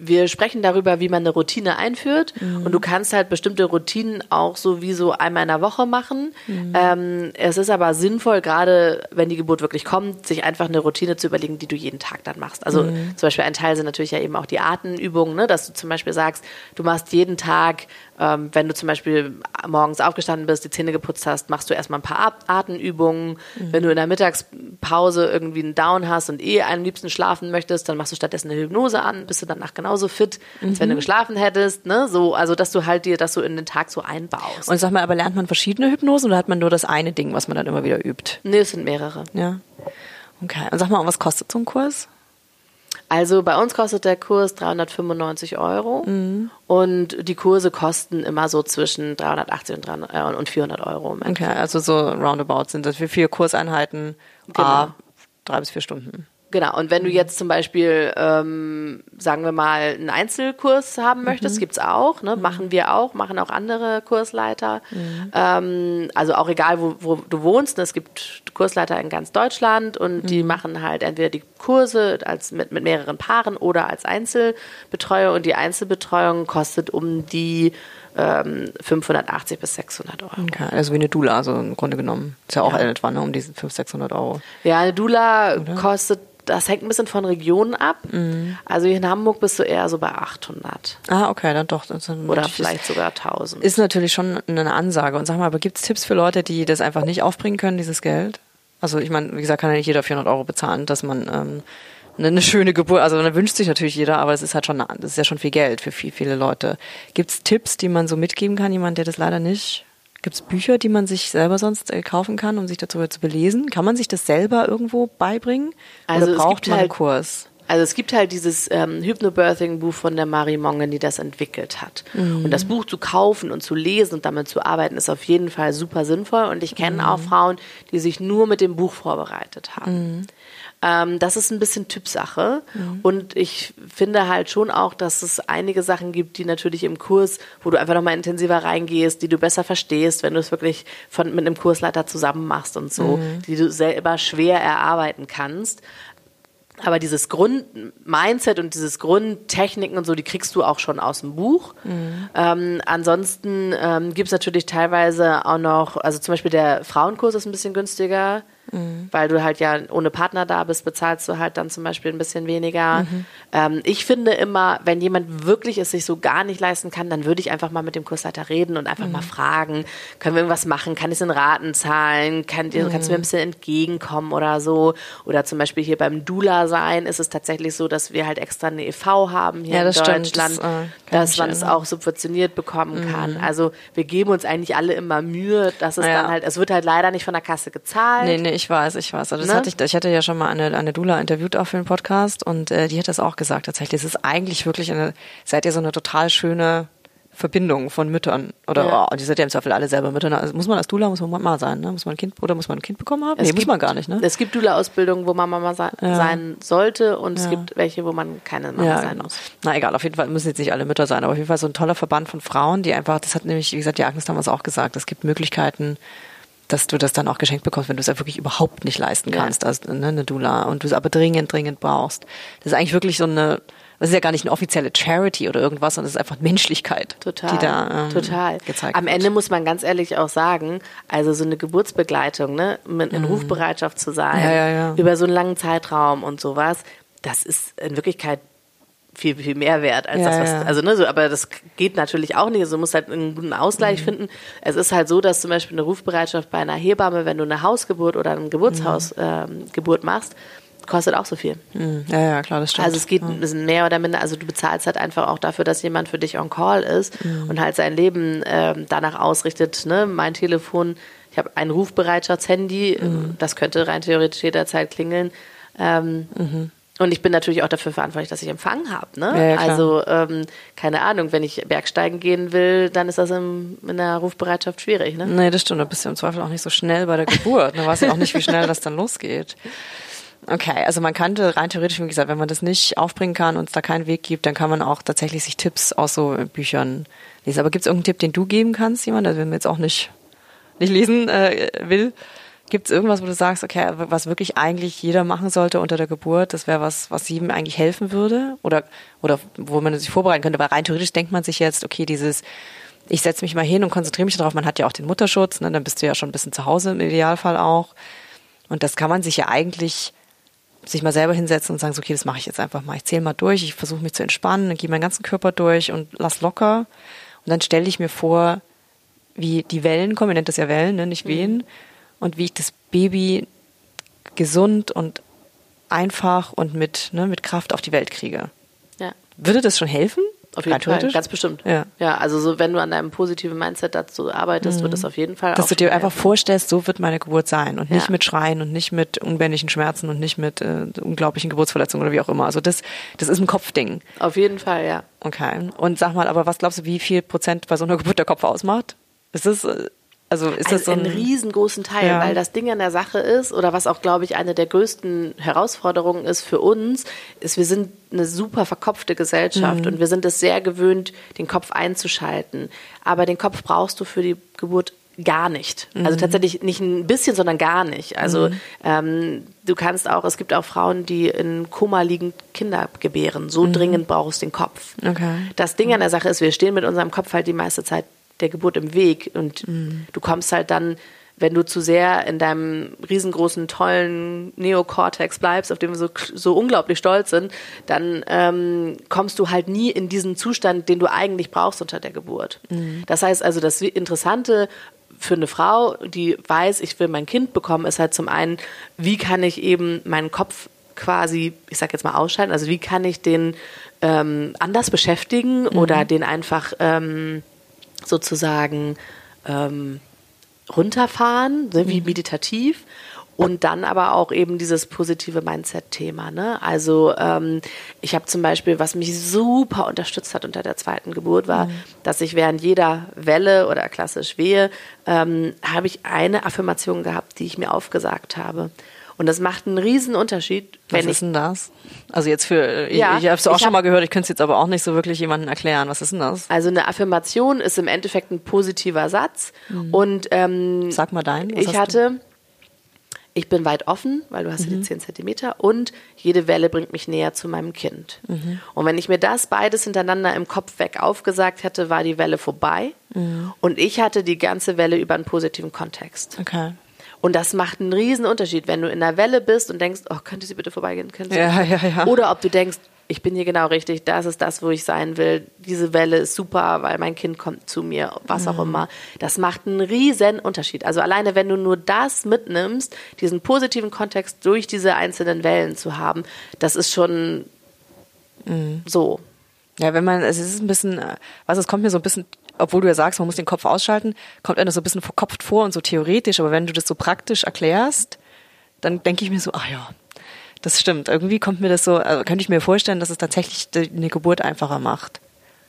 wir sprechen darüber, wie man eine Routine einführt mhm. und du kannst halt bestimmte Routinen auch so wie so einmal in der Woche machen. Mhm. Ähm, es ist aber sinnvoll, gerade wenn die Geburt wirklich kommt, sich einfach eine Routine zu überlegen, die du jeden Tag dann machst. Also mhm. zum Beispiel ein Teil sind natürlich ja eben auch die Atemübungen, ne? dass du zum Beispiel sagst, du machst jeden Tag ähm, wenn du zum Beispiel morgens aufgestanden bist, die Zähne geputzt hast, machst du erstmal ein paar Atemübungen. Mhm. Wenn du in der Mittagspause irgendwie einen Down hast und eh am liebsten schlafen möchtest, dann machst du stattdessen eine Hypnose an, bist du danach genauso fit, als mhm. wenn du mhm. geschlafen hättest. Ne? So, also dass du halt dir das so in den Tag so einbaust. Und sag mal, aber lernt man verschiedene Hypnosen oder hat man nur das eine Ding, was man dann immer wieder übt? Nee, es sind mehrere. Ja. Okay. Und sag mal, was kostet so ein Kurs? Also bei uns kostet der Kurs 395 Euro mhm. und die Kurse kosten immer so zwischen 380 und, 300, äh, und 400 Euro. okay, also so roundabout sind das für vier Kurseinheiten, genau. A, drei bis vier Stunden. Genau, und wenn du jetzt zum Beispiel, ähm, sagen wir mal, einen Einzelkurs haben möchtest, mhm. gibt's auch, ne? machen wir auch, machen auch andere Kursleiter. Mhm. Ähm, also auch egal, wo, wo du wohnst, ne? es gibt Kursleiter in ganz Deutschland und mhm. die machen halt entweder die Kurse als mit, mit mehreren Paaren oder als Einzelbetreuer und die Einzelbetreuung kostet um die 580 ähm, bis 600 Euro. Okay, also wie eine Dula, also im Grunde genommen. Ist ja auch ja. etwa ne, um diese 500, 600 Euro. Ja, eine Dula kostet das hängt ein bisschen von Regionen ab. Mhm. Also hier in Hamburg bist du eher so bei 800. Ah, okay, dann doch. Dann Oder vielleicht sogar 1000. Ist natürlich schon eine Ansage. Und sag mal, aber gibt es Tipps für Leute, die das einfach nicht aufbringen können, dieses Geld? Also ich meine, wie gesagt, kann ja nicht jeder 400 Euro bezahlen, dass man ähm, eine schöne Geburt, also da wünscht sich natürlich jeder, aber es ist halt schon, das ist ja schon viel Geld für viel, viele Leute. Gibt es Tipps, die man so mitgeben kann, jemand, der das leider nicht Gibt es Bücher, die man sich selber sonst äh, kaufen kann, um sich darüber zu belesen? Kann man sich das selber irgendwo beibringen? Also Oder braucht man halt, einen Kurs? Also es gibt halt dieses ähm, Hypnobirthing-Buch von der Marie Mongen, die das entwickelt hat. Mhm. Und das Buch zu kaufen und zu lesen und damit zu arbeiten, ist auf jeden Fall super sinnvoll. Und ich kenne mhm. auch Frauen, die sich nur mit dem Buch vorbereitet haben. Mhm. Ähm, das ist ein bisschen Typsache. Mhm. Und ich finde halt schon auch, dass es einige Sachen gibt, die natürlich im Kurs, wo du einfach nochmal intensiver reingehst, die du besser verstehst, wenn du es wirklich von, mit einem Kursleiter zusammen machst und so, mhm. die du selber schwer erarbeiten kannst. Aber dieses Grund-Mindset und dieses Grundtechniken und so, die kriegst du auch schon aus dem Buch. Mhm. Ähm, ansonsten ähm, gibt es natürlich teilweise auch noch, also zum Beispiel der Frauenkurs ist ein bisschen günstiger. Mhm. weil du halt ja ohne Partner da bist, bezahlst du halt dann zum Beispiel ein bisschen weniger. Mhm. Ähm, ich finde immer, wenn jemand wirklich es sich so gar nicht leisten kann, dann würde ich einfach mal mit dem Kursleiter reden und einfach mhm. mal fragen, können wir irgendwas machen? Kann ich es in Raten zahlen? Kann, mhm. Kannst du mir ein bisschen entgegenkommen oder so? Oder zum Beispiel hier beim Dula sein ist es tatsächlich so, dass wir halt extra eine e.V. haben hier ja, in Deutschland, stimmt, das, äh, dass man es auch subventioniert bekommen mhm. kann. Also wir geben uns eigentlich alle immer Mühe, dass es ja. dann halt, es wird halt leider nicht von der Kasse gezahlt. Nee, nee, ich weiß, ich weiß. Also das ne? hatte ich, ich hatte ja schon mal eine, eine Dula interviewt auch für den Podcast und äh, die hat das auch gesagt tatsächlich. Es ist eigentlich wirklich eine, seid ihr so eine total schöne Verbindung von Müttern. Oder ja. oh, die sind ja im Zweifel alle selber Mütter. Also muss man als Dula, muss man Mama sein, ne? Muss man ein Kind oder muss man ein Kind bekommen haben? Es nee, gibt, muss man gar nicht, ne? Es gibt Dula-Ausbildungen, wo man Mama sein, ja. sein sollte und ja. es gibt welche, wo man keine Mama sein muss. Na egal, auf jeden Fall müssen jetzt nicht alle Mütter sein, aber auf jeden Fall so ein toller Verband von Frauen, die einfach, das hat nämlich, wie gesagt, die Agnes damals auch gesagt, es gibt Möglichkeiten, dass du das dann auch geschenkt bekommst, wenn du es ja wirklich überhaupt nicht leisten kannst, als ne, eine Dula und du es aber dringend, dringend brauchst. Das ist eigentlich wirklich so eine das ist ja gar nicht eine offizielle Charity oder irgendwas, sondern es ist einfach Menschlichkeit, total, die da ähm, total. gezeigt Am wird. Ende muss man ganz ehrlich auch sagen, also so eine Geburtsbegleitung, ne, mit in mhm. Rufbereitschaft zu sein, ja, ja, ja. über so einen langen Zeitraum und sowas, das ist in Wirklichkeit viel, viel mehr wert als ja, das, was, also, ne, so, aber das geht natürlich auch nicht. Also, du musst halt einen guten Ausgleich mhm. finden. Es ist halt so, dass zum Beispiel eine Rufbereitschaft bei einer Hebamme, wenn du eine Hausgeburt oder eine Geburtshausgeburt mhm. ähm, machst, kostet auch so viel. Mhm. Ja, ja, klar, das stimmt. Also es geht ein bisschen mehr oder minder, also du bezahlst halt einfach auch dafür, dass jemand für dich on call ist mhm. und halt sein Leben ähm, danach ausrichtet. Ne? Mein Telefon, ich habe ein Rufbereitschaftshandy, mhm. das könnte rein theoretisch jederzeit klingeln. Ähm, mhm. Und ich bin natürlich auch dafür verantwortlich, dass ich Empfang habe. Ne? Ja, ja, also, ähm, keine Ahnung, wenn ich Bergsteigen gehen will, dann ist das im, in der Rufbereitschaft schwierig. Ne? Nee, das stimmt. Da bist du im Zweifel auch nicht so schnell bei der Geburt. Da weißt du auch nicht, wie schnell das dann losgeht. Okay, also man könnte rein theoretisch, wie gesagt, wenn man das nicht aufbringen kann und es da keinen Weg gibt, dann kann man auch tatsächlich sich Tipps aus so Büchern lesen. Aber gibt es irgendeinen Tipp, den du geben kannst, jemand, der mir jetzt auch nicht, nicht lesen äh, will? Gibt es irgendwas, wo du sagst, okay, was wirklich eigentlich jeder machen sollte unter der Geburt, das wäre was, was jedem eigentlich helfen würde? Oder, oder wo man sich vorbereiten könnte? Weil rein theoretisch denkt man sich jetzt, okay, dieses, ich setze mich mal hin und konzentriere mich darauf, man hat ja auch den Mutterschutz, ne, dann bist du ja schon ein bisschen zu Hause im Idealfall auch. Und das kann man sich ja eigentlich sich mal selber hinsetzen und sagen, so, okay, das mache ich jetzt einfach mal. Ich zähle mal durch, ich versuche mich zu entspannen, dann gehe meinen ganzen Körper durch und lass locker. Und dann stelle ich mir vor, wie die Wellen kommen, ihr nennt das ja Wellen, ne, nicht Wehen, mhm. Und wie ich das Baby gesund und einfach und mit, ne, mit Kraft auf die Welt kriege. Ja. Würde das schon helfen? Auf jeden Fall, ganz bestimmt. Ja. ja, also so, wenn du an deinem positiven Mindset dazu arbeitest, mhm. wird das auf jeden Fall. Dass du dir einfach vorstellst, so wird meine Geburt sein und nicht ja. mit Schreien und nicht mit unbändigen Schmerzen und nicht mit äh, unglaublichen Geburtsverletzungen oder wie auch immer. Also das, das ist ein Kopfding. Auf jeden Fall, ja. Okay. Und sag mal, aber was glaubst du, wie viel Prozent bei so einer Geburt der Kopf ausmacht? Ist es äh, also ist das so ein, einen riesengroßen Teil, ja. weil das Ding an der Sache ist oder was auch glaube ich eine der größten Herausforderungen ist für uns, ist wir sind eine super verkopfte Gesellschaft mhm. und wir sind es sehr gewöhnt, den Kopf einzuschalten. Aber den Kopf brauchst du für die Geburt gar nicht. Also mhm. Also tatsächlich nicht ein bisschen, sondern gar nicht. Also mhm. ähm, du kannst auch, es gibt auch Frauen, die in Koma liegend Kinder gebären. So mhm. dringend brauchst du den Kopf. Okay. Das Ding an der Sache ist, wir stehen mit unserem Kopf halt die meiste Zeit der Geburt im Weg. Und mhm. du kommst halt dann, wenn du zu sehr in deinem riesengroßen, tollen Neokortex bleibst, auf dem wir so, so unglaublich stolz sind, dann ähm, kommst du halt nie in diesen Zustand, den du eigentlich brauchst unter der Geburt. Mhm. Das heißt also, das Interessante für eine Frau, die weiß, ich will mein Kind bekommen, ist halt zum einen, wie kann ich eben meinen Kopf quasi, ich sag jetzt mal ausschalten, also wie kann ich den ähm, anders beschäftigen mhm. oder den einfach ähm, sozusagen ähm, runterfahren, ne, wie mhm. meditativ. Und dann aber auch eben dieses positive Mindset-Thema. Ne? Also ähm, ich habe zum Beispiel, was mich super unterstützt hat unter der zweiten Geburt, war, mhm. dass ich während jeder Welle oder klassisch Wehe, ähm, habe ich eine Affirmation gehabt, die ich mir aufgesagt habe. Und das macht einen riesen Unterschied. Was ist denn das? Also jetzt für, ich, ja, ich habe es auch schon hab, mal gehört, ich könnte es jetzt aber auch nicht so wirklich jemandem erklären. Was ist denn das? Also eine Affirmation ist im Endeffekt ein positiver Satz. Mhm. Und ähm, Sag mal deinen. Ich hatte, ich bin weit offen, weil du hast mhm. ja die 10 Zentimeter und jede Welle bringt mich näher zu meinem Kind. Mhm. Und wenn ich mir das beides hintereinander im Kopf weg aufgesagt hätte, war die Welle vorbei. Mhm. Und ich hatte die ganze Welle über einen positiven Kontext. Okay. Und das macht einen riesen Unterschied, wenn du in der Welle bist und denkst, oh, könnte sie bitte vorbeigehen? Könnte sie ja, ja, ja. Oder ob du denkst, ich bin hier genau richtig, das ist das, wo ich sein will. Diese Welle ist super, weil mein Kind kommt zu mir, was auch mhm. immer. Das macht einen riesen Unterschied. Also alleine, wenn du nur das mitnimmst, diesen positiven Kontext durch diese einzelnen Wellen zu haben, das ist schon mhm. so. Ja, wenn man, es ist ein bisschen, was es kommt mir so ein bisschen, obwohl du ja sagst, man muss den Kopf ausschalten, kommt einem so ein bisschen verkopft vor und so theoretisch, aber wenn du das so praktisch erklärst, dann denke ich mir so, ach ja, das stimmt. Irgendwie kommt mir das so, also könnte ich mir vorstellen, dass es tatsächlich eine Geburt einfacher macht.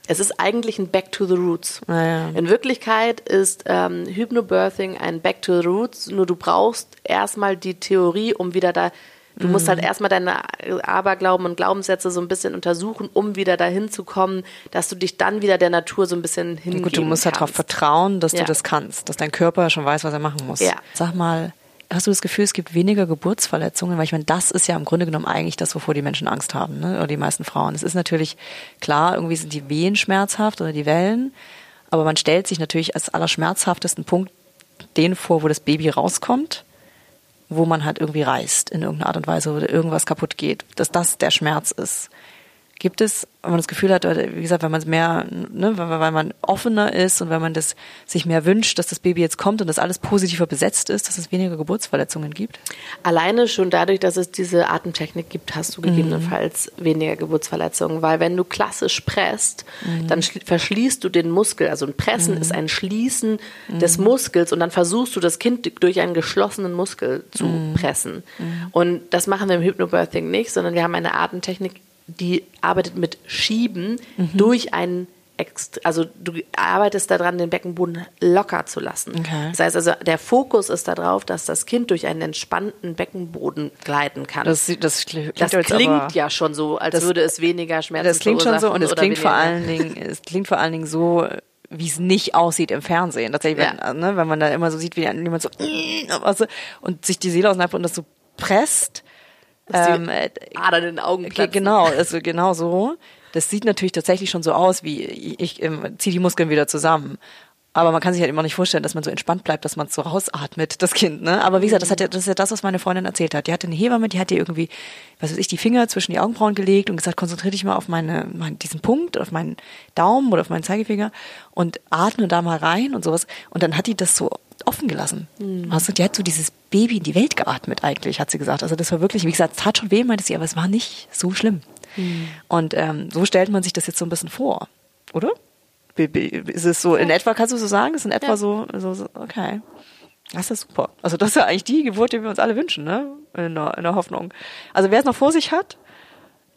Es ist eigentlich ein Back to the Roots. Ah, ja. In Wirklichkeit ist ähm, Hypnobirthing ein Back to the Roots, nur du brauchst erstmal die Theorie, um wieder da. Du mhm. musst halt erstmal deine Aberglauben und Glaubenssätze so ein bisschen untersuchen, um wieder dahin zu kommen, dass du dich dann wieder der Natur so ein bisschen hingeben ja, Gut, du musst halt darauf vertrauen, dass ja. du das kannst, dass dein Körper schon weiß, was er machen muss. Ja. Sag mal, hast du das Gefühl, es gibt weniger Geburtsverletzungen? Weil ich meine, das ist ja im Grunde genommen eigentlich das, wovor die Menschen Angst haben, ne? oder die meisten Frauen. Es ist natürlich klar, irgendwie sind die Wehen schmerzhaft oder die Wellen, aber man stellt sich natürlich als allerschmerzhaftesten Punkt den vor, wo das Baby rauskommt, wo man halt irgendwie reißt in irgendeiner Art und Weise oder irgendwas kaputt geht, dass das der Schmerz ist. Gibt es, wenn man das Gefühl hat, wie gesagt, wenn man es mehr, ne, weil man offener ist und wenn man das sich mehr wünscht, dass das Baby jetzt kommt und das alles positiver besetzt ist, dass es weniger Geburtsverletzungen gibt? Alleine schon dadurch, dass es diese Atemtechnik gibt, hast du gegebenenfalls mhm. weniger Geburtsverletzungen, weil wenn du klassisch presst, mhm. dann verschließt du den Muskel. Also ein Pressen mhm. ist ein Schließen des mhm. Muskels und dann versuchst du das Kind durch einen geschlossenen Muskel zu mhm. pressen. Mhm. Und das machen wir im Hypnobirthing nicht, sondern wir haben eine Atemtechnik, die arbeitet mit Schieben mhm. durch einen also du arbeitest daran, den Beckenboden locker zu lassen. Okay. Das heißt also, der Fokus ist darauf, dass das Kind durch einen entspannten Beckenboden gleiten kann. Das, das klingt, das klingt ja schon so, als das, würde es weniger Schmerzen Das klingt schon so und es klingt vor allen Dingen, es klingt vor allen Dingen so, wie es nicht aussieht im Fernsehen. Tatsächlich, ja. wenn, ne, wenn man da immer so sieht, wie jemand so und sich die Seele auseinanderpumpt und das so presst ähm, Adern in den Augen platzen. Genau, also genau so. Das sieht natürlich tatsächlich schon so aus, wie ich, ich ähm, ziehe die Muskeln wieder zusammen. Aber man kann sich halt immer nicht vorstellen, dass man so entspannt bleibt, dass man so rausatmet, das Kind, ne? Aber wie gesagt, das, hat ja, das ist ja das, was meine Freundin erzählt hat. Die hatte eine Hebamme, die hat ihr irgendwie, was weiß ich, die Finger zwischen die Augenbrauen gelegt und gesagt, konzentriere dich mal auf meine, mein, diesen Punkt, auf meinen Daumen oder auf meinen Zeigefinger und atme da mal rein und sowas. Und dann hat die das so offen gelassen. Mhm. Also die hat so dieses Baby in die Welt geatmet eigentlich, hat sie gesagt. Also das war wirklich, wie gesagt, es tat schon weh, meinte sie, aber es war nicht so schlimm. Mhm. Und ähm, so stellt man sich das jetzt so ein bisschen vor, oder? Ist es so, in etwa, kannst du so sagen? Ist in etwa ja. so, so, so, okay. Das ist super. Also das ist ja eigentlich die Geburt, die wir uns alle wünschen, ne? In der, in der Hoffnung. Also wer es noch vor sich hat,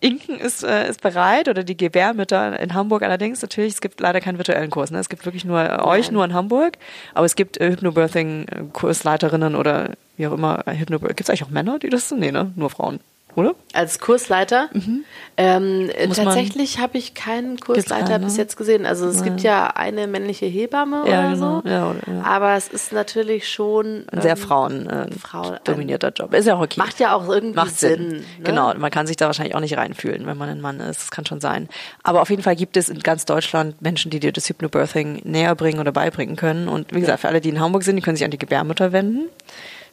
Inken ist, äh, ist bereit oder die Gebärmütter in Hamburg allerdings natürlich, es gibt leider keinen virtuellen Kurs. Ne? Es gibt wirklich nur äh, euch nur in Hamburg, aber es gibt äh, Hypnobirthing-Kursleiterinnen oder wie auch immer. Hypnobirthing. Gibt es eigentlich auch Männer, die das sind? Nee, ne? Nur Frauen oder? Als Kursleiter? Mhm. Ähm, tatsächlich habe ich keinen Kursleiter bis jetzt gesehen. Also es ja. gibt ja eine männliche Hebamme ja, oder genau. so. Ja, oder, aber es ist natürlich schon ein sehr ähm, Frauen, äh, Frau, dominierter Job. Ist ja auch okay. Macht ja auch irgendwie macht Sinn. Sinn ne? Genau, man kann sich da wahrscheinlich auch nicht reinfühlen, wenn man ein Mann ist. Das kann schon sein. Aber auf jeden Fall gibt es in ganz Deutschland Menschen, die dir das Hypnobirthing näher bringen oder beibringen können. Und wie gesagt, für alle, die in Hamburg sind, die können sich an die Gebärmutter wenden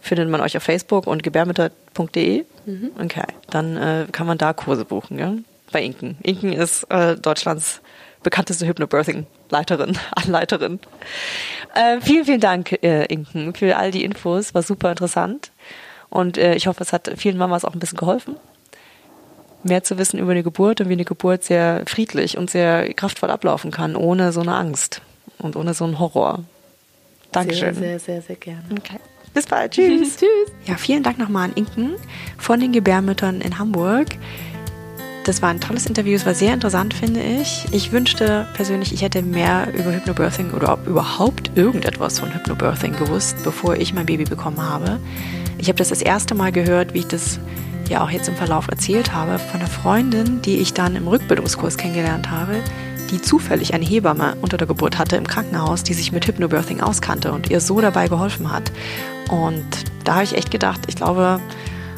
findet man euch auf Facebook und gebärmütter.de. Mhm. Okay, dann äh, kann man da Kurse buchen, ja? Bei Inken. Inken ist äh, Deutschlands bekannteste Hypnobirthing-Leiterin, Anleiterin. Äh, vielen, vielen Dank, äh, Inken, für all die Infos. War super interessant. Und äh, ich hoffe, es hat vielen Mamas auch ein bisschen geholfen, mehr zu wissen über eine Geburt und wie eine Geburt sehr friedlich und sehr kraftvoll ablaufen kann, ohne so eine Angst und ohne so einen Horror. Dankeschön. Sehr, sehr, sehr, sehr gerne. Okay. Bis bald. Tschüss. Tschüss. Ja, vielen Dank nochmal an Inken von den Gebärmüttern in Hamburg. Das war ein tolles Interview, es war sehr interessant, finde ich. Ich wünschte persönlich, ich hätte mehr über Hypnobirthing oder ob überhaupt irgendetwas von Hypnobirthing gewusst, bevor ich mein Baby bekommen habe. Ich habe das das erste Mal gehört, wie ich das ja auch jetzt im Verlauf erzählt habe, von einer Freundin, die ich dann im Rückbildungskurs kennengelernt habe, die zufällig eine Hebamme unter der Geburt hatte im Krankenhaus, die sich mit Hypnobirthing auskannte und ihr so dabei geholfen hat. Und da habe ich echt gedacht, ich glaube,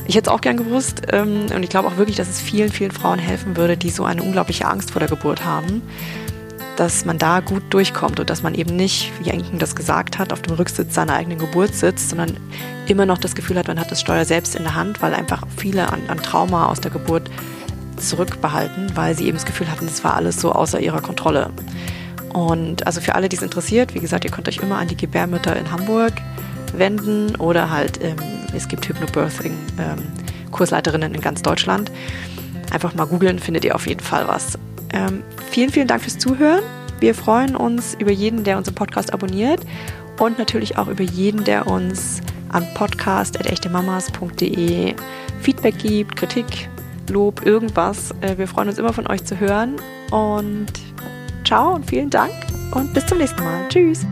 ich hätte es auch gern gewusst ähm, und ich glaube auch wirklich, dass es vielen, vielen Frauen helfen würde, die so eine unglaubliche Angst vor der Geburt haben. dass man da gut durchkommt und dass man eben nicht, wie Enken das gesagt hat, auf dem Rücksitz seiner eigenen Geburt sitzt, sondern immer noch das Gefühl hat, man hat das Steuer selbst in der Hand, weil einfach viele an, an Trauma aus der Geburt zurückbehalten, weil sie eben das Gefühl hatten, das war alles so außer ihrer Kontrolle. Und also für alle, die es interessiert, wie gesagt, ihr könnt euch immer an die Gebärmütter in Hamburg wenden oder halt, ähm, es gibt Hypnobirthing ähm, in ganz Deutschland. Einfach mal googeln, findet ihr auf jeden Fall was. Ähm, vielen, vielen Dank fürs Zuhören. Wir freuen uns über jeden, der unseren Podcast abonniert und natürlich auch über jeden, der uns an podcast.echtemamas.de Feedback gibt, Kritik, Lob, irgendwas. Äh, wir freuen uns immer von euch zu hören und ciao und vielen Dank und bis zum nächsten Mal. Tschüss.